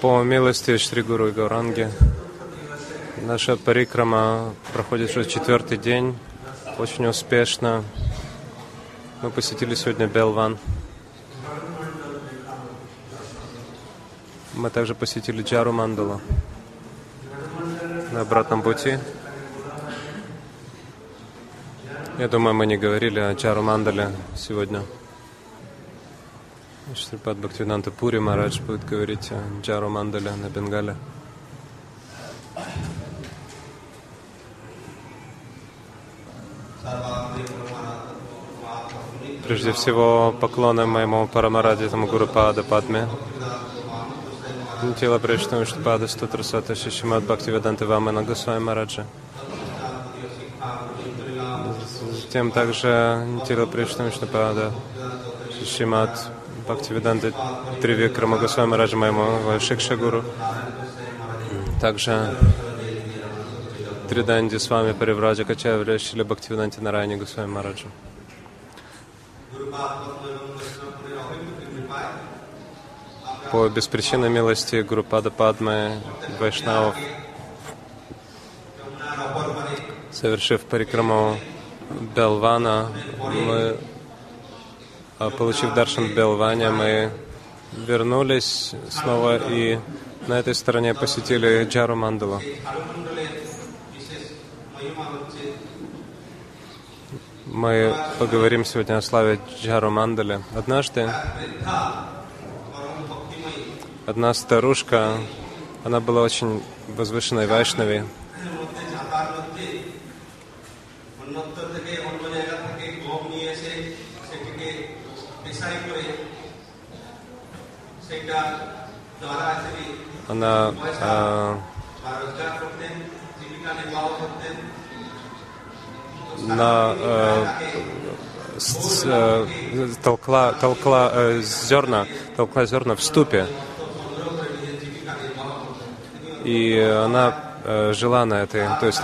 По милости Шри Гуру и Гауранги, наша парикрама проходит уже четвертый день, очень успешно. Мы посетили сегодня Белван. Мы также посетили Джару Мандалу на обратном пути. Я думаю, мы не говорили о Чару Мандале сегодня. Шрипад Бхактивиданта Пури Марадж будет говорить о Джару Мандале на Бенгале. Прежде всего, поклоны моему Парамарадитому Гуру Пада Падме. Тело Пришну Штапада Стутрасата Шишимат Бхактивиданта Вамана Госвами Мараджа. Затем также тело Пришну Штапада Шишимат Бхактивиданта Тривикрама Госвами Раджа моему Шикша Гуру. Также Триданди с вами Паривраджа Качавля Шили Бхактивиданти Нарайни Госвами Мараджа. По беспричинной милости Гурупада Падмы Вайшнавов, совершив парикраму Белвана, мы, получив даршан в Белване, мы вернулись снова и на этой стороне посетили Джару Мандалу. Мы поговорим сегодня о славе Джару Мандали. Однажды одна старушка, она была очень возвышенной вайшнави, она а, на э, э, толкла, толкла э, зерна, толкла зерна в ступе. И она жила на этой, то есть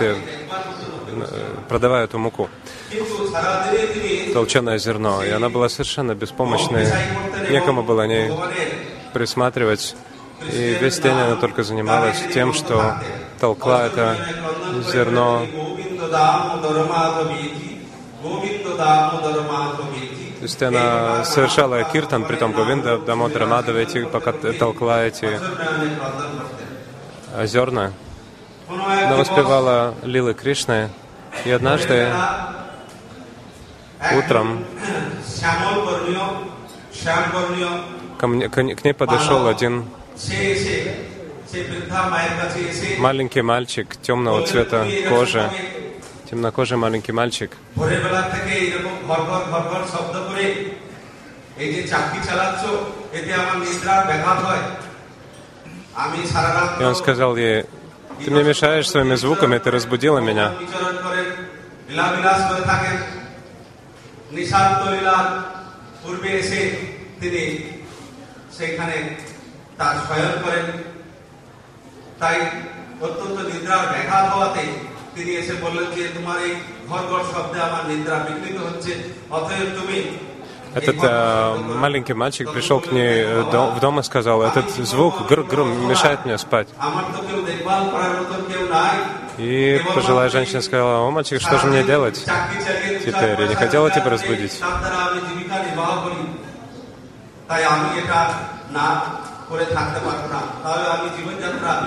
продавая эту муку, толченое зерно. И она была совершенно беспомощной, некому было ней присматривать. И весь день она только занималась тем, что толкла это зерно то есть она совершала киртан, при том Говинда, Дамодра Мадавити, пока толкла эти зерна. Она воспевала Лилы Кришны. И однажды утром ко мне, к, к ней подошел один маленький мальчик темного цвета кожи, темнокожий маленький мальчик. И он сказал ей, ты мне мешаешь своими звуками, ты разбудила меня. সেইখানে তার শয়ন করেন তাই অত্যন্ত নিদ্রার ব্যাঘাত হওয়াতে তিনি এসে বললেন যে তোমার এই ঘর ঘর শব্দে আমার নিদ্রা বিঘ্নিত হচ্ছে অতএব তুমি Этот э, маленький мальчик пришел к ней в дом и сказал, этот звук гр гр мешает мне спать. И пожилая женщина сказала, о, мальчик, что же мне делать теперь? Я не хотела тебя разбудить.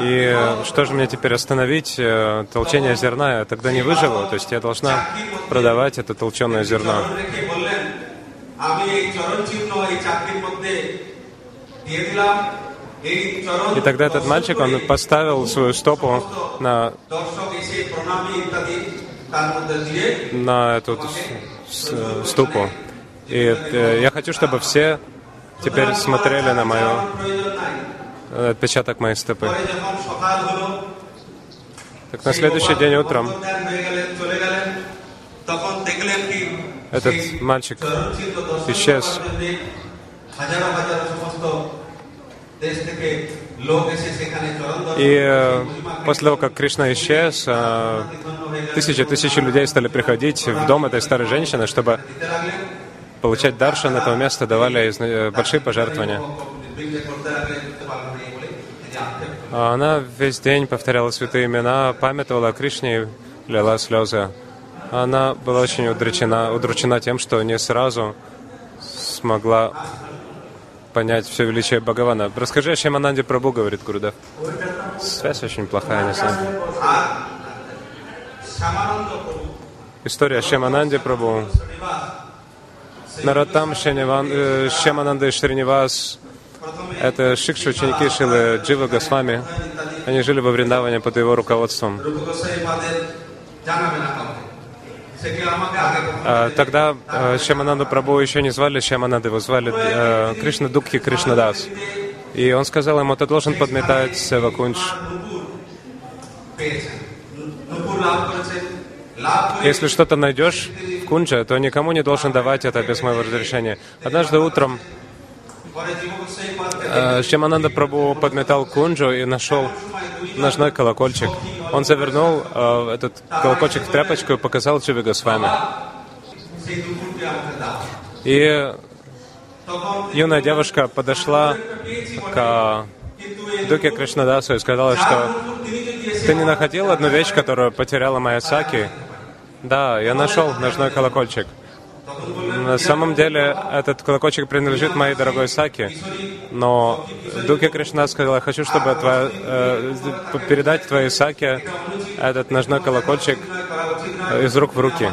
И что же мне теперь остановить э, толчение зерна? Я тогда не выживу, то есть я должна продавать это толченое зерно. И тогда этот мальчик, он поставил свою стопу на, на эту ступу. И э, я хочу, чтобы все теперь смотрели на мою отпечаток моей стопы. Так на следующий день утром этот мальчик исчез. И э, после того, как Кришна исчез, тысячи-тысячи людей стали приходить в дом этой старой женщины, чтобы получать даршан этого места, давали большие пожертвования. А она весь день повторяла святые имена, памятовала о Кришне и лила слезы. Она была очень удручена, удручена тем, что не сразу смогла понять все величие Бхагавана. Расскажи о чем Шимананде Прабу, говорит Гуруда? Связь очень плохая, не знаю. История о Шимананде Прабу. Наратам Шемананды э, Шринивас это Шикши, ученики Шилы Джива Госвами. Они жили во Вриндаване под его руководством. А, тогда а, Шьямананду Прабу еще не звали Шьямананду, его звали э, Кришна Дукхи Кришна Дас, И он сказал ему, ты должен подметать Севакунч. Если что-то найдешь в Кунче, то никому не должен давать это без моего разрешения. Однажды утром Э, Шьямананда Прабу подметал кунджу и нашел ножной колокольчик. Он завернул э, этот колокольчик в тряпочку и показал Дживе Госвами. И юная девушка подошла к Дуке Кришнадасу и сказала, что ты не находил одну вещь, которую потеряла моя Саки? Да, я нашел ножной колокольчик. На самом деле этот колокольчик принадлежит моей дорогой Саке, но Дуки Кришна сказал, я хочу, чтобы твоя, э, передать твоей Саке этот ножной колокольчик э, из рук в руки.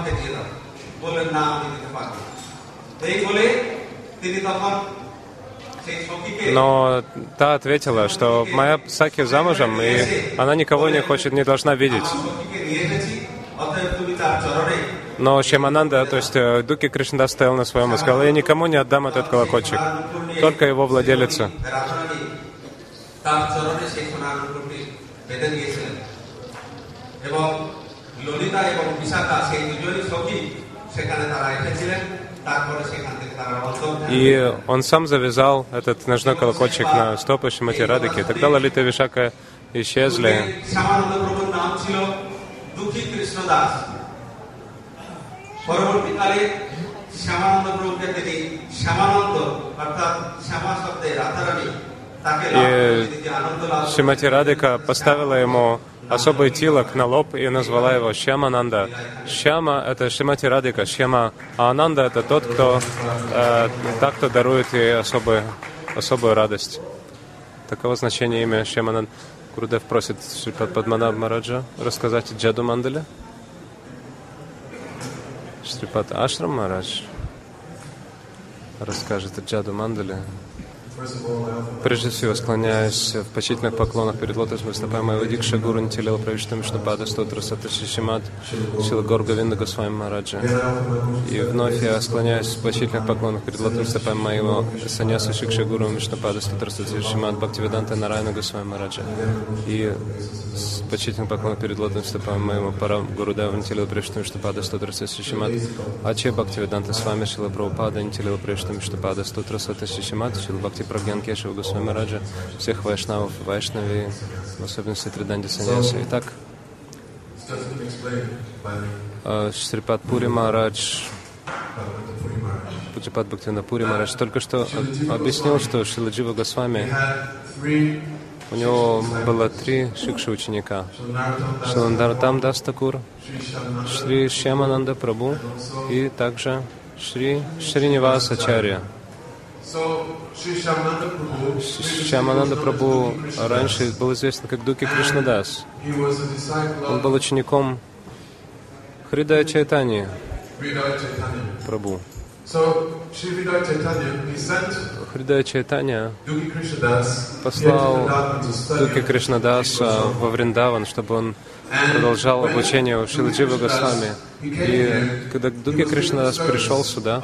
Но та ответила, что моя Саки замужем, и она никого не хочет, не должна видеть. Но Шимананда, то есть э, Дуки Кришнада стоял на своем и сказал, я никому не отдам этот колокольчик, только его владелице. রাধারানী তার চরণে সেই সোনার নুপুরটি বেঁধে দিয়েছিলেন এবং ললিতা এবং বিশাখা সেই দুজনই সখী সেখানে তারা এসেছিলেন তারপরে সেখান থেকে তারা অন্তর্ধান И он сам завязал этот ножной колокольчик на стопы Шимати Радыки. Тогда Лалита и Вишака исчезли. পরবর্তীকালে শ্যামানন্দ প্রভুকে তিনি শ্যামানন্দ অর্থাৎ শ্যামা শব্দে রাধারানী তাকে লাভ করে তিনি যে আনন্দ লাভ করেন। Шимати Радыка поставила ему особый тилок на лоб и назвала его Шьямананда. Шьяма — это Шимати Радыка, Шьяма, а Ананда — это тот, кто, э, та, кто дарует ей особую, особую радость. Таково значение имя Шьямананд. Гурудев просит Шрипад Падманаб Мараджа рассказать Джаду Мандаля. Шрипад Ашрам Марадж расскажет о Джаду Мандале. Прежде всего, склоняюсь в почтительных поклонах перед лотосом стопой моего Дикша Гуру Нитилила Правишта Мишнапада Стотра Саташи Шимат Шила Горга Винда Госвами Мараджа. И вновь я склоняюсь в почтительных поклонах перед лотосом стопой моего Саньяса Шикша Гуру Мишнапада Стотра Саташи Шимат Бхактивиданта Нарайна Госвами Мараджа. И с почтительным поклоном перед лотосом стопой моего пара Гурудева Нитилила Правишта Мишнапада Стотра Саташи Шимат Аче Бхактивиданта с вами Шила Прабхупада Нитилила Правишта Мишнапада Стотра Саташи Шимат Шила Бхакти Прагьян Кешева Госвами Раджа, всех вайшнавов, вайшнави, в особенности Триданди Саньяса. Итак, э, Шрипад Пури Марадж. Пуджипад Бхактивина Пури Марадж только что об- объяснил, что Шиладжива Госвами, у него было три шикши ученика. Шиландаратам Дастакур, Шри Шьямананда Прабу и также Шри Шринивас Ачарья. Шьямананда Прабу раньше был известен как Дуки Кришнадас. Он был учеником Хридая Чайтани Duki Krishnadas here послал Дуки. Кришнадаса во Вриндаван, чтобы он продолжал обучение у Шиладжива Госвами. И когда Дуки Кришнадас пришел сюда.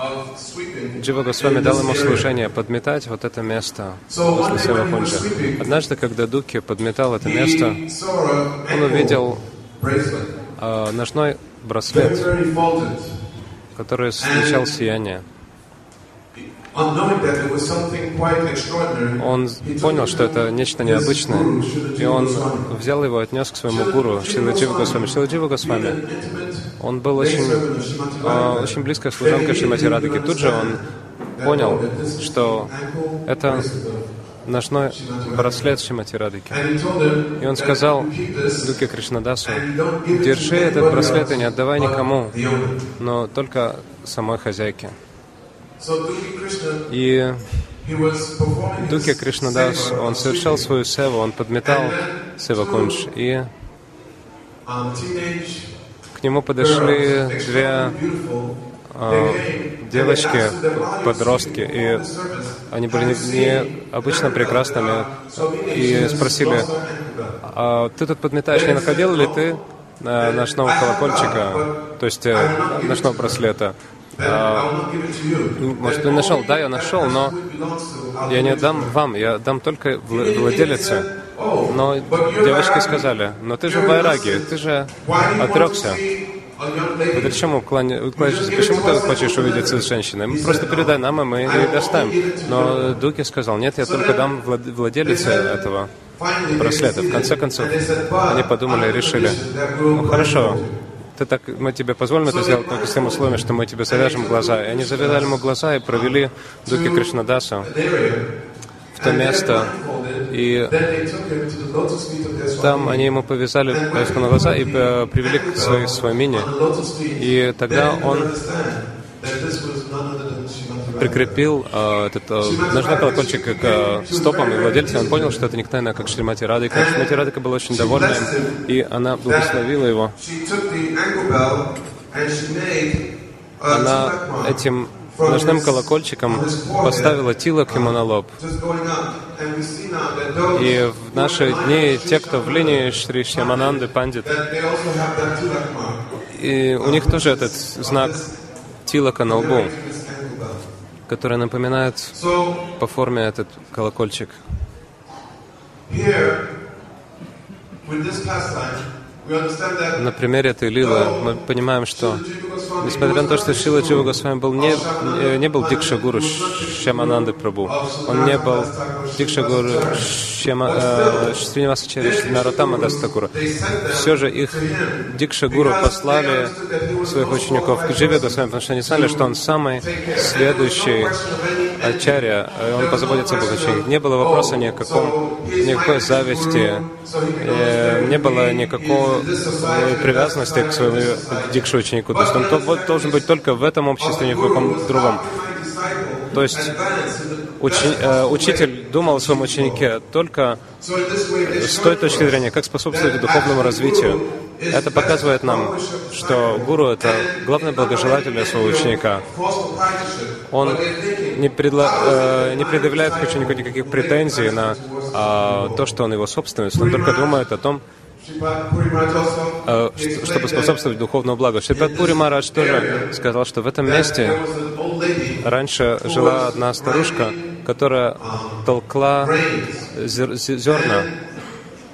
Джива Госвами дал ему служение подметать вот это место после Севакунджа. Однажды, когда Дуки подметал это место, он увидел э, ножной браслет, который излучал сияние. Он понял, что это нечто необычное, и он взял его и отнес к своему гуру Шиладжива Госвами. Шиладжива Being Госвами, Он был очень, э, очень близкой служанкой Шримати Радыки. Тут же он понял, что это ножной браслет Шримати Радыки. И он сказал Дуке Кришнадасу, держи этот браслет и не отдавай никому, но только самой хозяйке. И Дуке Кришнадас, он совершал свою севу, он подметал севакунж, и к нему подошли две а, девочки, подростки, и они были необычно прекрасными, и спросили, а ты тут подметаешь, не находил ли ты э, ночного колокольчика, то есть э, ночного браслета? А, может, ты нашел? Да, я нашел, но я не отдам вам, я дам только владелице. Но девочки сказали, но ты же в Байраге, ты же отрекся. Вот зачем уклоняешься? Почему ты хочешь увидеться с женщиной? Просто передай нам, и мы ее доставим. Но Дуки сказал, нет, я только дам владелице этого браслета. В конце концов, они подумали и решили, ну хорошо, ты так, мы тебе позволим это сделать только с тем условием, что мы тебе завяжем глаза. И они завязали ему глаза и провели Дуки Кришнадаса в то место, и там они ему повязали повязку на глаза и э, привели к своей свамине. И тогда он прикрепил э, этот э, ножной колокольчик к э, стопам и владельцу, он понял, что это никто иной, как Шримати Радика. Шримати Радика была очень довольна и она благословила его. Она этим ножным колокольчиком поставила тилок ему на лоб. И в наши дни те, кто в линии Шри Шьямананды Пандит, и у них тоже этот знак тилока на лбу которая напоминает по форме этот колокольчик. На примере этой лилы мы понимаем, что несмотря на то, что Шила Джива Госвами был не, не был Дикшагуру Шямананды Прабу, он не был Дикшагуру Шьяма, э, Шринивасачари Наротама Дастакура, все же их Дикшагуру послали своих учеников к Дживе Госвами, потому что они знали, что он самый следующий Ачарья, он позаботится об учениках. Не было вопроса ни о каком, никакой зависти, э, не было никакого привязанности к своему дикшу ученику. То есть он должен быть только в этом обществе, ни в каком другом. То есть учи, э, учитель думал о своем ученике только с той точки зрения, как способствовать духовному развитию. Это показывает нам, что гуру — это главный благожелатель для своего ученика. Он не, предла... э, не предъявляет к ученику никаких претензий на э, то, что он его собственность. Он только думает о том, чтобы способствовать духовному благу. Шрипад Пури Марадж тоже сказал, что в этом месте раньше жила одна старушка, которая толкла зерна.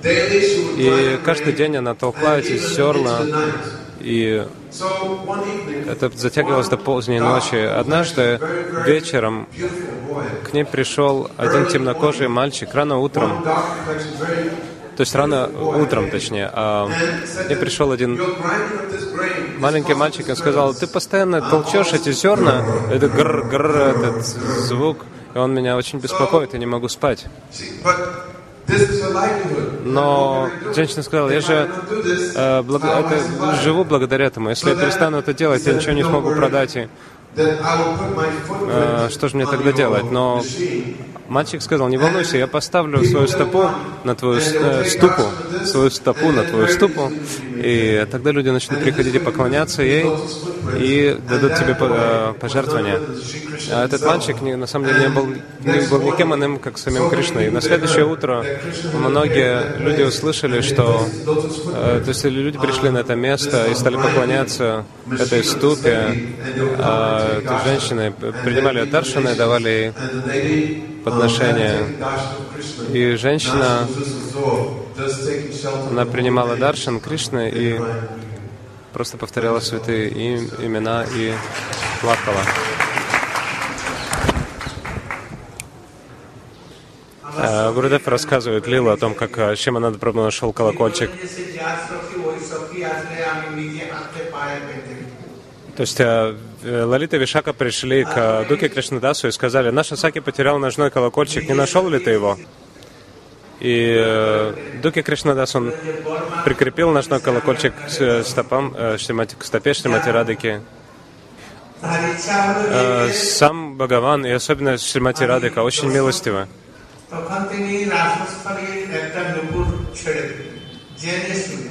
И каждый день она толкла эти зерна, и это затягивалось до поздней ночи. Однажды вечером к ней пришел один темнокожий мальчик рано утром, то есть рано утром, точнее, а мне пришел один маленький мальчик и сказал, ты постоянно толчешь эти зерна, это гр-гр, этот звук, и он меня очень беспокоит, я не могу спать. Но женщина сказала, я же э, благ... это, живу благодаря этому. Если я перестану это делать, я ничего не смогу продать. И, э, что же мне тогда делать? Но мальчик сказал, не волнуйся, я поставлю свою стопу на твою э, ступу, свою стопу на твою ступу, и тогда люди начнут приходить и поклоняться ей, и дадут тебе э, пожертвования. А этот мальчик на самом деле не был, не был никем иным, как самим Кришной. И на следующее утро многие люди услышали, что э, то есть люди пришли на это место и стали поклоняться этой ступе. Этой женщины принимали даршаны, давали подношения. И женщина, она принимала даршан Кришны и просто повторяла святые имена и плакала. Э, Гурудев рассказывает Лилу о том, как э, Шимананда Прабhu нашел колокольчик. То есть э, э, Лалита и Вишака пришли к э, Дуке Кришнадасу и сказали, наш Асаки потерял ножной колокольчик, не нашел ли ты его? И э, Дуки Кришнадас, он прикрепил ножной колокольчик к э, стопам, э, Шримати- к стопе Шримати Радыки. তার ইচ্ছা হলো যে Э, Сам Бхагаван, и особенно Шримати Радыка, очень милостивы. তখন তিনি রাজস্থলীর একটা নুপুর ছেড়ে দিলেন জেনে শুনে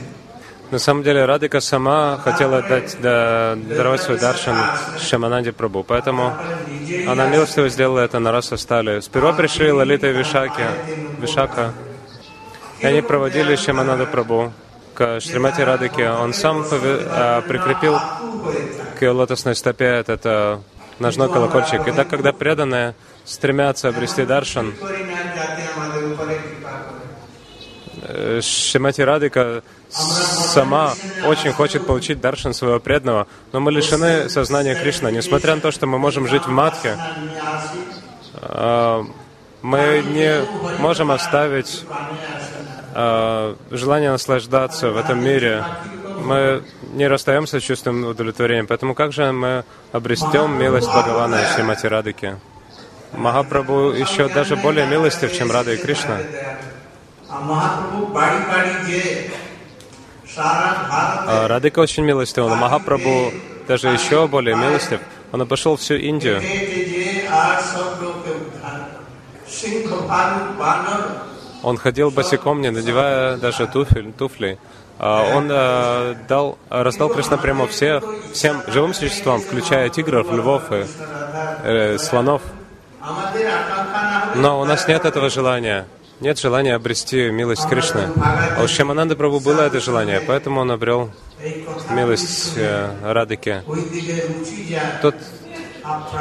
на самом деле Радыка сама хотела дать, да, даровать свой даршан Шамананде Прабу, поэтому она милостиво сделала это на раз стали. Сперва пришли Лалита и Вишаки, Вишака, и они проводили Шамананда Прабу к Шримати Радыке. Он сам а, прикрепил к ее лотосной стопе этот а, ножной колокольчик. И так, когда преданные стремятся обрести даршан, Шимати Радика сама очень хочет получить даршин своего преданного, но мы лишены сознания Кришны. Несмотря на то, что мы можем жить в матке, э, мы не можем оставить э, желание наслаждаться в этом мире. Мы не расстаемся с чувством удовлетворения, поэтому как же мы обрестем милость Бхагавана Шимати Радыки? Махапрабху еще даже более милостив, чем Рада и Кришна. А, Радыка очень милостив, но Махапрабху даже еще более милостив. Он обошел всю Индию. Он ходил босиком, не надевая даже туфель, туфли. А, он а, дал, раздал Кришна прямо все, всем живым существам, включая тигров, львов и э, слонов. Но у нас нет этого желания нет желания обрести милость Кришны. А у Шьямананды Прабу было это желание, поэтому он обрел милость э, Радыки. Тот,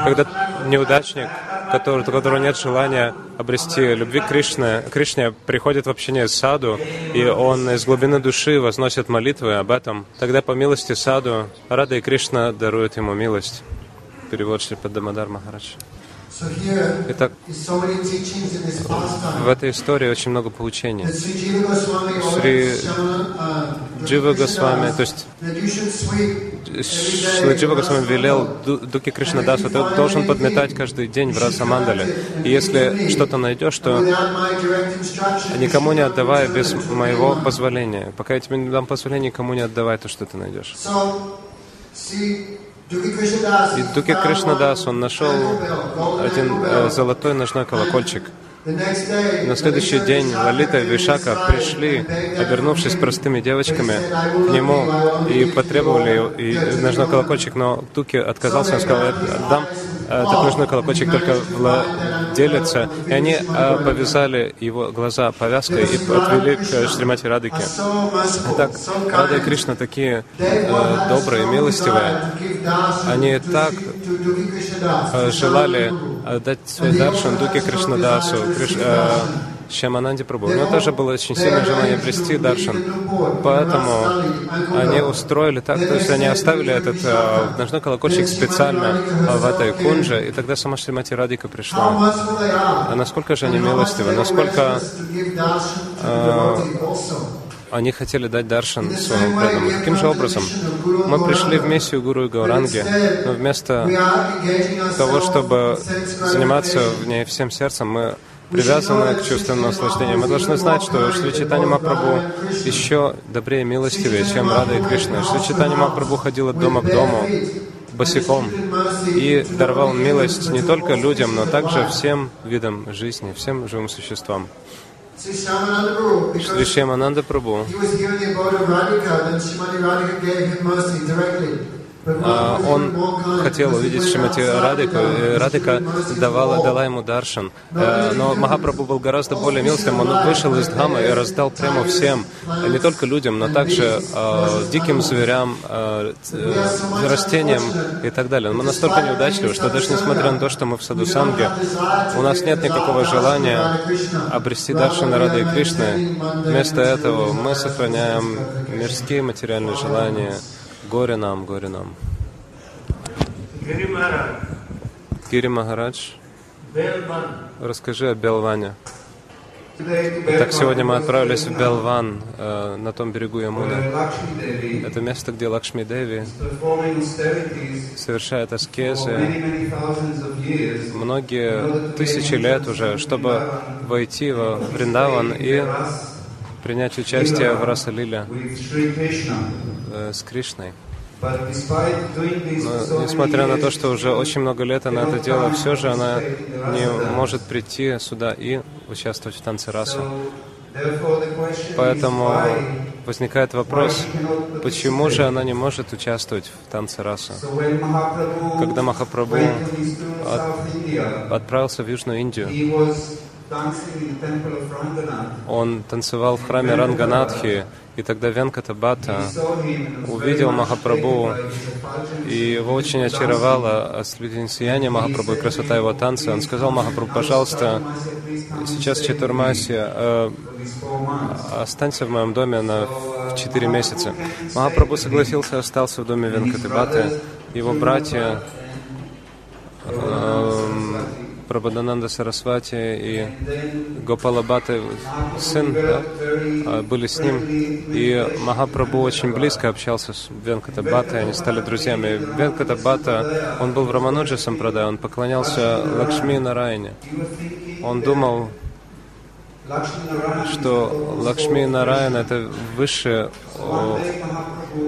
когда неудачник, который, у которого нет желания обрести любви Кришны, Кришне приходит в общение с саду, и он из глубины души возносит молитвы об этом, тогда по милости саду Рада и Кришна даруют ему милость. Перевод Шрипад Дамадар Махарадж. Итак, в этой истории очень много поучений. Shamana, uh, Джива Госвами, то есть sweep Шиладжива Госвами велел Ду- Дуки Кришнадасу, ты должен подметать каждый день в Расамандале. И если что-то найдешь, то никому не отдавай без моего позволения. Пока я тебе не дам позволения, никому не отдавай то, что ты найдешь. И Дуки Кришнадас, он нашел один э, золотой ночной колокольчик. На следующий день Лалита и Вишака пришли, обернувшись простыми девочками, к нему и потребовали и ножной колокольчик, но Туки отказался, он сказал, «Я отдам э, ножной колокольчик только владелице. И они э, повязали его глаза повязкой и отвели к Шримати Радыке. Так, Рада и. Кришна такие э, добрые, милостивые. Они так желали отдать свой даршан Дуке Кришнадасу, Криш, э, Шьямананде Прабу. У него тоже было очень сильное желание обрести даршан. Поэтому они устроили так, то есть они оставили этот э, ножной колокольчик специально э, в этой кунже, и тогда сама Шримати Радика пришла. А насколько же они милостивы, насколько also. они хотели дать даршан своему преданному. Таким же образом, мы пришли в миссию Гуру и Гауранги, но вместо того, чтобы заниматься в ней всем сердцем, мы привязаны к чувственному наслаждению. Мы должны знать, что Шри Читани Мапрабху еще добрее и милостивее, чем Рада и Кришна. Шри Читани Мапрабху ходил от дома к дому босиком и даровал милость не только людям, но также всем видам жизни, всем живым существам. Шри Шьямананда Прабху, А, он хотел увидеть outside Радику, Радика давала, дала ему даршан. Э, Но Махапрабху был гораздо более милостивым. Он вышел из Дхамы и раздал прямо всем, не только людям, но также э, диким зверям, э, растениям и так далее. Мы настолько неудачливы, что даже несмотря на то, что мы в саду Санге, у нас нет никакого желания обрести даршан Рады и Кришны. Вместо этого мы сохраняем мирские материальные желания. Горе нам, горе нам. Гири Махарадж. Гири Расскажи о Белване. Так сегодня мы отправились в Белван, э, на том берегу Ямуны. Это место, где Лакшми Деви совершает аскезы. Многие тысячи лет уже, чтобы войти во Вриндаван и принять участие в Расалиле э, с Кришной. Но несмотря на то, что уже очень много лет она это делала, все же она не может прийти сюда и участвовать в танце is Поэтому возникает вопрос, почему же она не может участвовать в танце раса? Mahaprabhu Когда Махапрабху от- Отправился в Южную Индию. Он танцевал в храме Ранганатхи, и тогда Венката Бата увидел Махапрабху, и его очень очаровало ослепительное сияние Махапрабху и красота его танца. Он сказал Махапрабху, пожалуйста, сейчас Чатурмаси, э, останься в моем доме на четыре месяца. Махапрабху согласился, остался в доме Венкаты Баты. Его братья эм, Прабхадананда Сарасвати и Гопала Бхатта, сын, да, а, были с ним. И Махапрабху очень близко общался с Венката Бхаттой, они стали друзьями. Венката Бхатта, он был в Рамануджа Сампрадай, он поклонялся Лакшми Нараяне. Он думал, что Лакшми Нараяна — это высший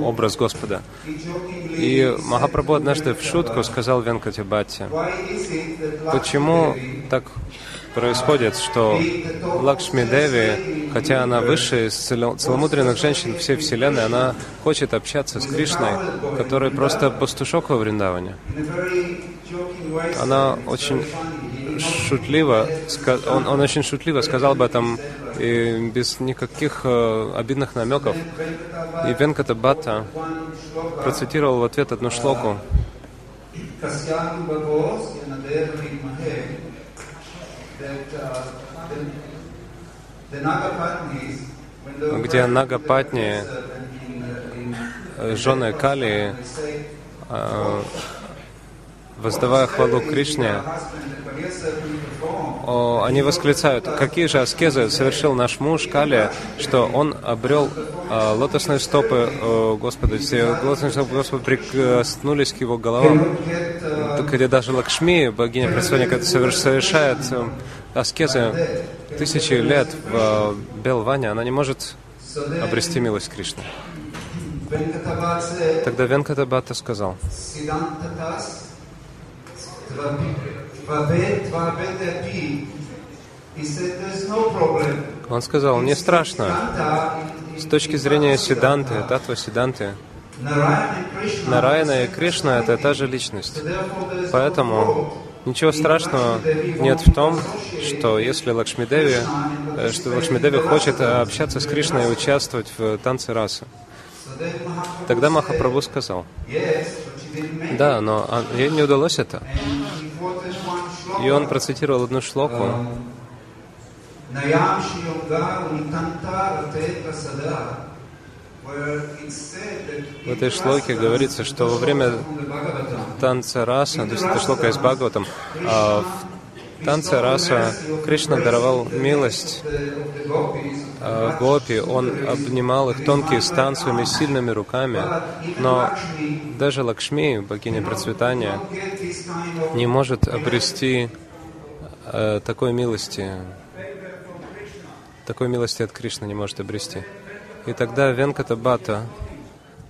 образ Господа. И Махапрабху однажды в шутку сказал Венкате Бхатте, почему так происходит, что Лакшми Деви, хотя она высшая из цело- целомудренных женщин всей Вселенной, она хочет общаться с Кришной, который просто пастушок во Вриндаване. Она очень шутливо, он, он очень шутливо сказал об этом и без никаких э, обидных намеков. И Венката Бхатта процитировал в ответ одну шлоку, где Нагапатни, э, жены Кали, э, воздавая хвалу Кришне, о, они восклицают, какие же аскезы совершил наш муж Кали, что он обрел а, лотосные стопы о, Господа, все лотосные стопы Господа прикоснулись к его головам, где даже Лакшми, богиня предсвященника, соверш- совершает э, аскезы тысячи лет в э, Белване, она не может обрести милость Кришны. Тогда Венката Бхатта сказал, он сказал, не страшно. С точки зрения Сиданты, Татва Сиданты, Нараяна и Кришна — это та же личность. Поэтому ничего страшного нет в том, что если Лакшми Деви, э, что Лакшми Деви хочет э, общаться с Кришной и участвовать в танце расы. Тогда Махапрабху сказал, да, но а, ей не удалось это. И он процитировал одну шлоку, that в этой шлоке говорится, что во время танца раса, то есть это шлока из Бхагаватам, а в танце раса Кришна даровал милость а, гопи, он обнимал их тонкие стан своими сильными руками, но даже Лакшми, богиня процветания, не может обрести э, такой милости, такой милости от Кришны не может обрести. И тогда Венката Бата,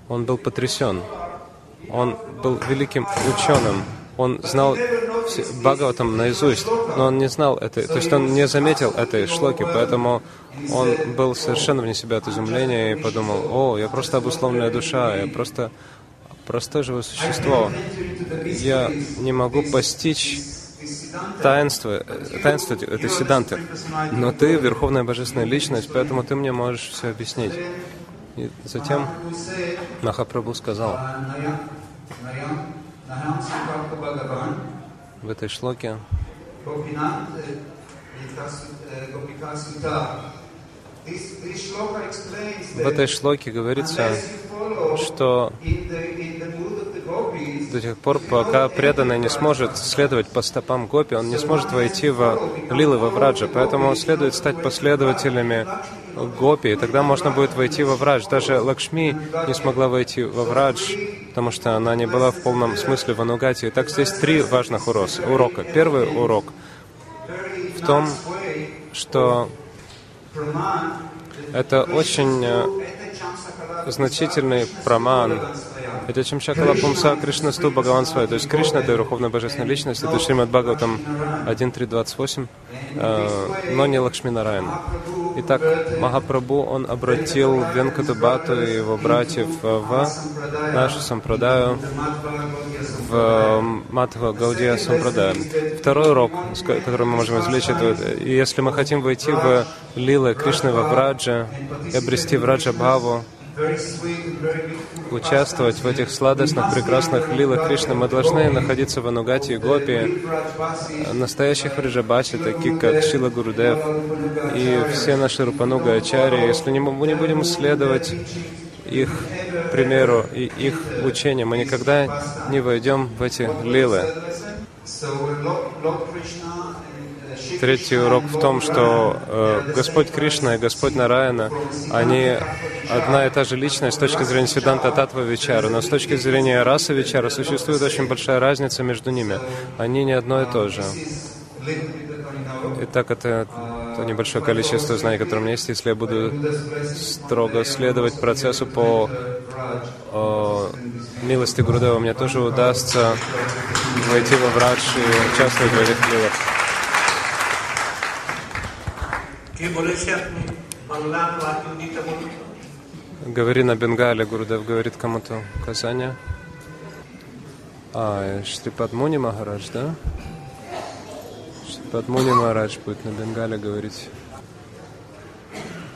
он был потрясен. Он был великим ученым. Он знал Бхагаватам наизусть, но он не знал этой, то есть он не заметил этой шлоки, поэтому он был совершенно вне себя от изумления и подумал, о, я просто обусловленная душа, я просто простое живое существо. Я не могу постичь таинство, таинство этой седанты. Но ты Верховная Божественная Личность, поэтому ты мне можешь все объяснить. И затем Махапрабху сказал в этой шлоке, uh, uh, в этой шлоке говорится, что до тех пор, пока преданный не сможет следовать по стопам Гопи, он не сможет войти в Лилы во Враджа. Поэтому следует стать последователями Гопи, и тогда можно будет войти во Врадж. Даже Лакшми не смогла войти во Врадж, потому что она не была в полном смысле в Анугате. Итак, здесь три важных урока. Первый урок в том, что это очень э, значительный праман. Это Чамчакала Пумса Кришнасту Бхагаван Свай. То есть Кришна — это Верховная Божественная Личность, это Шримад Бхагаватам 1.3.28, э, но не Лакшми Нараян. Итак, Махапрабху, он обратил Венкатабату и его братьев в нашу сампрадаю, в Матха Гаудия сампрадаю. Второй урок, который мы можем извлечь, это если мы хотим войти в Лилы Кришны во Враджа и обрести Враджа Бхаву, участвовать в этих сладостных, прекрасных лилах Кришны, мы должны находиться в Анугате и Гопи, настоящих Вриджабаси, таких как Шила Гурудев и все наши Рупануга Ачари. Если мы не будем следовать их примеру и их учению, мы никогда не войдем в эти лилы. Третий урок в том, что э, Господь Кришна и Господь Нараяна, они одна и та же личность с точки зрения Сиданта Татва Вичара, но с точки зрения расы Вичара существует очень большая разница между ними. Они не одно и то же. Итак, это то небольшое количество знаний, которое у меня есть. Если я буду строго следовать процессу по о, милости Гурудева, мне тоже удастся войти во врач и участвовать в этих милах. Говори на Бенгале, Гурудев говорит кому-то указание. А, Шрипад Муни Махарадж, да? Шрипад Муни Махарадж будет на Бенгале говорить.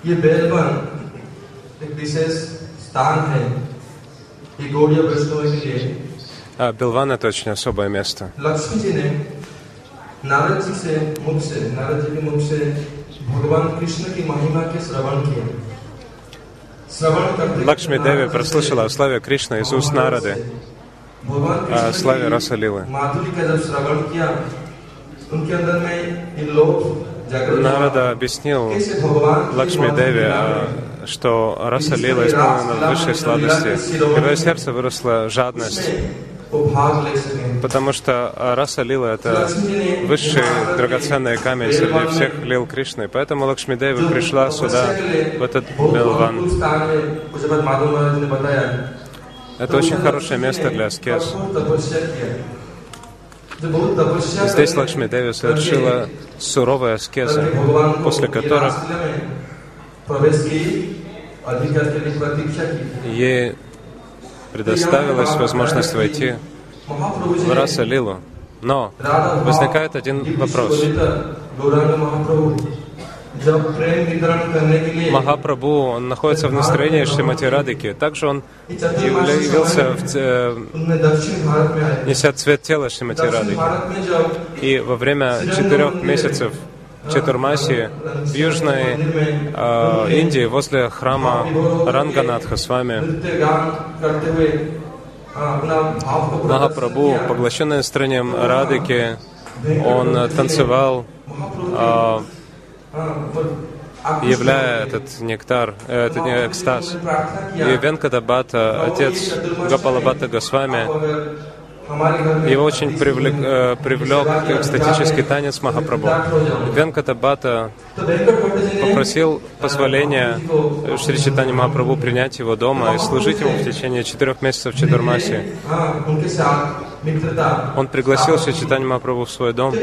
ये बेलबन एक विशेष स्थान है ये गौड़िया वैष्णव के लिए А, Белван — это очень особое место. लक्ष्मी जी ने नारद जी से मुख से नारद जी के मुख से भगवान कृष्ण की महिमा के श्रवण किया श्रवण करते Лакшми Деви прослышала о славе Кришны из уст Нарады, भगवान о कृष्ण славе की Раса Лилы. माधुरी का जब श्रवण किया उनके अंदर में इन लोग जागृत हुआ। Нарада объяснил कैसे भगवान की Лакшми माधुरी Деви, का а, что раса Лила исполнена высшей сладости. И в ее сердце выросла жадность, वो भाग ले सके потому что а, раса лила — это высший драгоценный камень среди всех лил Кришны. Поэтому Лакшмидева пришла сюда, в этот Белван. Это очень хорошее место для аскез. Здесь Лакшми Деви совершила суровые аскезы, после которых ей предоставилась возможность войти в Раса-лилу. Но возникает один вопрос. Махапрабху, он находится в настроении Шримати Радыки. Также он явился, в, э, неся цвет тела Шримати Радыки. И во время четырех месяцев Четурмаси в Южной э, Индии возле храма Ранганатха с вами Махапрабху, поглощенный странием Радыки, он э, танцевал, а, являя этот нектар, э, этот экстаз. И Венката Бата, отец Гапалабата Госвами, его очень привлек, э, привлек экстатический танец Махапрабху. Венката Бата попросил позволения Шри Читани Махапрабху принять его дома и служить ему в течение четырех месяцев в Чедурмасе. Он пригласил Шри Читани Махапрабху в свой дом.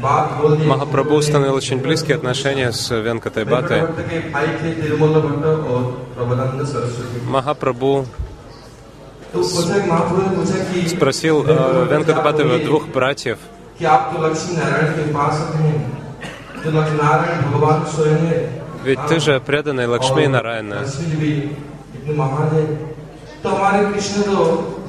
Махапрабху установил очень близкие отношения с Венкатой Бхаттой. Махапрабху спросил э, Венкатабхатова двух братьев, ведь ты же преданный Лакшми Нарайна.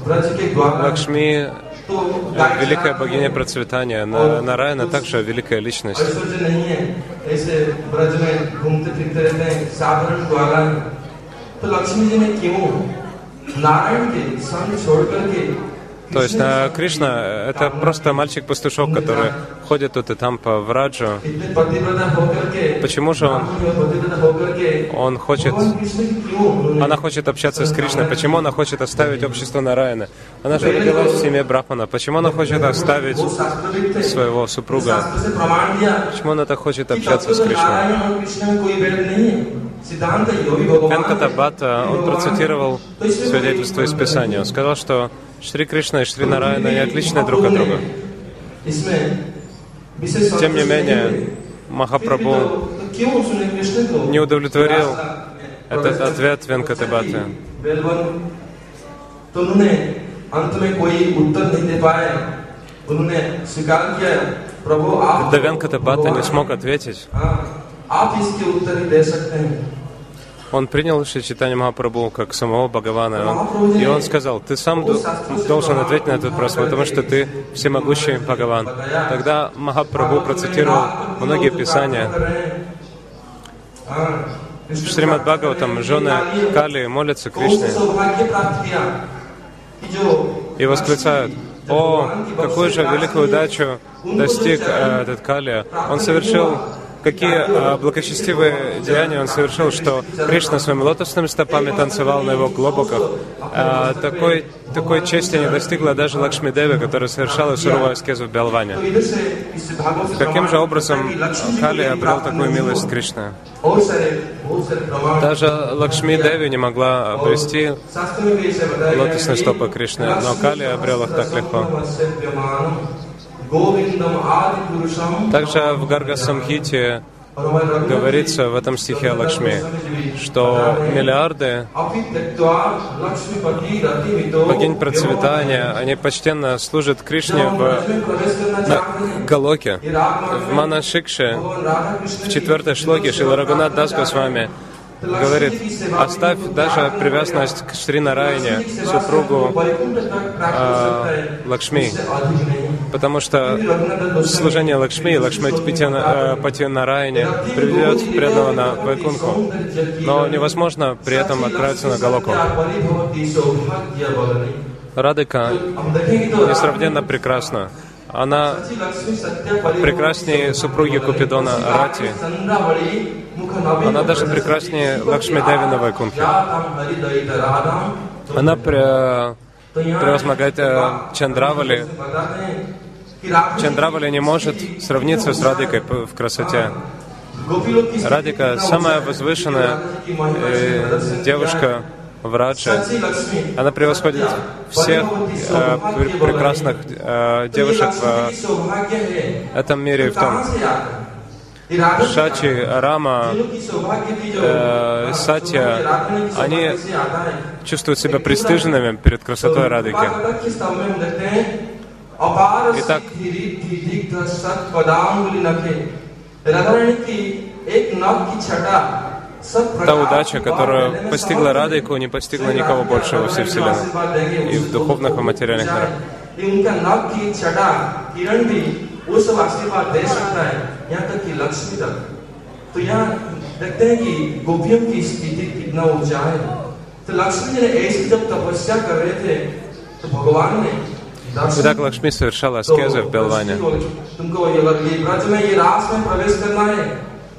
लक्ष्मी जी भी इतने महान है तो हमारे कृष्ण तो ब्रज के द्वार Лакшми तो э, великая богиня процветания, На- Нараяна также великая личность. ऐश्वर्य नहीं है ऐसे ब्रज में घूमते फिरते रहते हैं साधारण द्वारा है तो लक्ष्मी जी ने क्यों नारायण के संग छोड़ करके то есть э, Кришна — это просто мальчик-пастушок, который ходит тут и там по Враджу. Почему же он, он хочет... Она хочет общаться с Кришной. Почему она хочет оставить общество Нараяна? Она же родилась в семье Брахмана. Почему она хочет оставить своего супруга? Почему она так хочет общаться с Кришной? Канката Бата, э, он процитировал свидетельство из Писания. Он сказал, что Шри Кришна и Шри Нараяна и отличны друг от друга. Тем не менее, Махапрабху не удовлетворил этот ответ Венкатебаты. Когда Венкатебата не смог ответить, он принял Шичитани Махапрабху как самого Бхагавана. И он сказал, ты сам должен ответить на этот вопрос, потому что ты всемогущий Бхагаван. Тогда Махапрабху процитировал многие писания. Шримад Бхагаватам, жены Кали молятся Кришне и восклицают, «О, какую же великую удачу достиг э, этот Кали! Он совершил какие а, благочестивые деяния он совершил, что Кришна своими лотосными стопами танцевал на его глобоках. А, такой, такой чести не достигла даже Лакшми Деви, которая совершала суровую аскезу в Белване. Каким же образом Кали обрел такую милость Кришны? Даже Лакшми Деви не могла обрести лотосные стопы Кришны, но Кали обрел их так легко. Также в Гаргасамхите говорится в этом стихе о Лакшми, что миллиарды богинь процветания, они почтенно служат Кришне в Галоке, в Манашикше, в четвертой шлоке Шила Рагунат Дас Госвами говорит, оставь даже привязанность к Шри Нарайне, супругу э, Лакшми потому что служение Лакшми, Лакшми Пати Нараяне приведет преданного на Вайкунху. Но невозможно при этом отправиться на Галоку. Радыка несравненно прекрасна. Она прекраснее супруги Купидона Рати. Она даже прекраснее Лакшми Деви на. Она пре- превозмогает э, Чандравали. Чандравали не может сравниться с Радикой в красоте. Радика – самая возвышенная э, девушка в Радже. Она превосходит всех э, пр- прекрасных э, девушек в этом мире и в том. Шачи, Рама, э, Сатья, они чувствуют себя пристыженными перед красотой Радыки. Итак, Та удача, которую постигла Радыку, не постигла никого больше во всей Вселенной. И в духовных и материальных мирах. ये उनका नख की छटा किरण भी वो सब आशीर्वाद दे सकता है यहाँ तक कि लक्ष्मी तक तो यहाँ देखते हैं कि गोपियों की स्थिति कितना ऊंचा है तो लक्ष्मी जी ने ऐसी जब तपस्या कर रहे थे तो भगवान ने दर्शन Итак, Лакшми совершала तो аскезы в Белване. लक्ष्मी को- तुमको ये अगर ये ब्रज में ये रास में प्रवेश करना है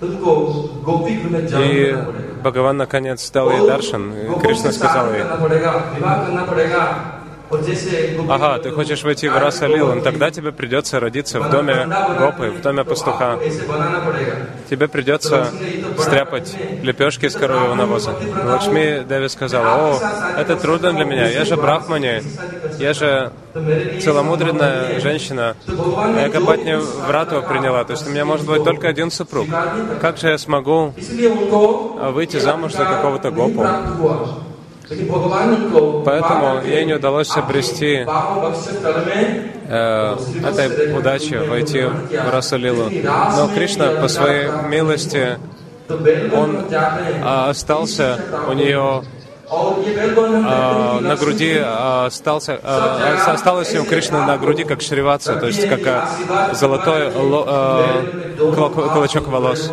तुमको गोपी गृह में जाना И पड़ेगा Бхагаван наконец дал ей даршан. И गोपियों Кришна से сказал शादी ей, Ага, ты хочешь войти в Рас-Алилан, тогда тебе придется родиться в доме Гопы, в доме пастуха. Тебе придется стряпать лепешки из коровьего навоза. Ну, Лакшми Деви сказала, о, это трудно для меня, я же брахмани, я же целомудренная женщина, я копать Капатни врату приняла, то есть у меня может быть только один супруг. Как же я смогу выйти замуж за какого-то Гопу? Поэтому ей не удалось обрести э, этой удачи войти в Расалилу. Но Кришна по своей милости, он а, остался у нее а, на груди а, остался, осталось у Кришны на груди как шриваться, то есть как э, золотой ло, э, волос.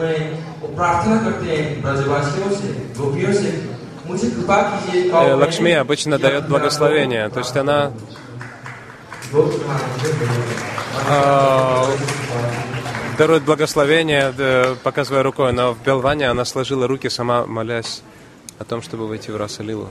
Э, Лакшми обычно дает благословение, то есть она а, дарует благословение, э, показывая рукой, но в Белване она сложила руки сама, молясь о том, чтобы войти в Расалилу.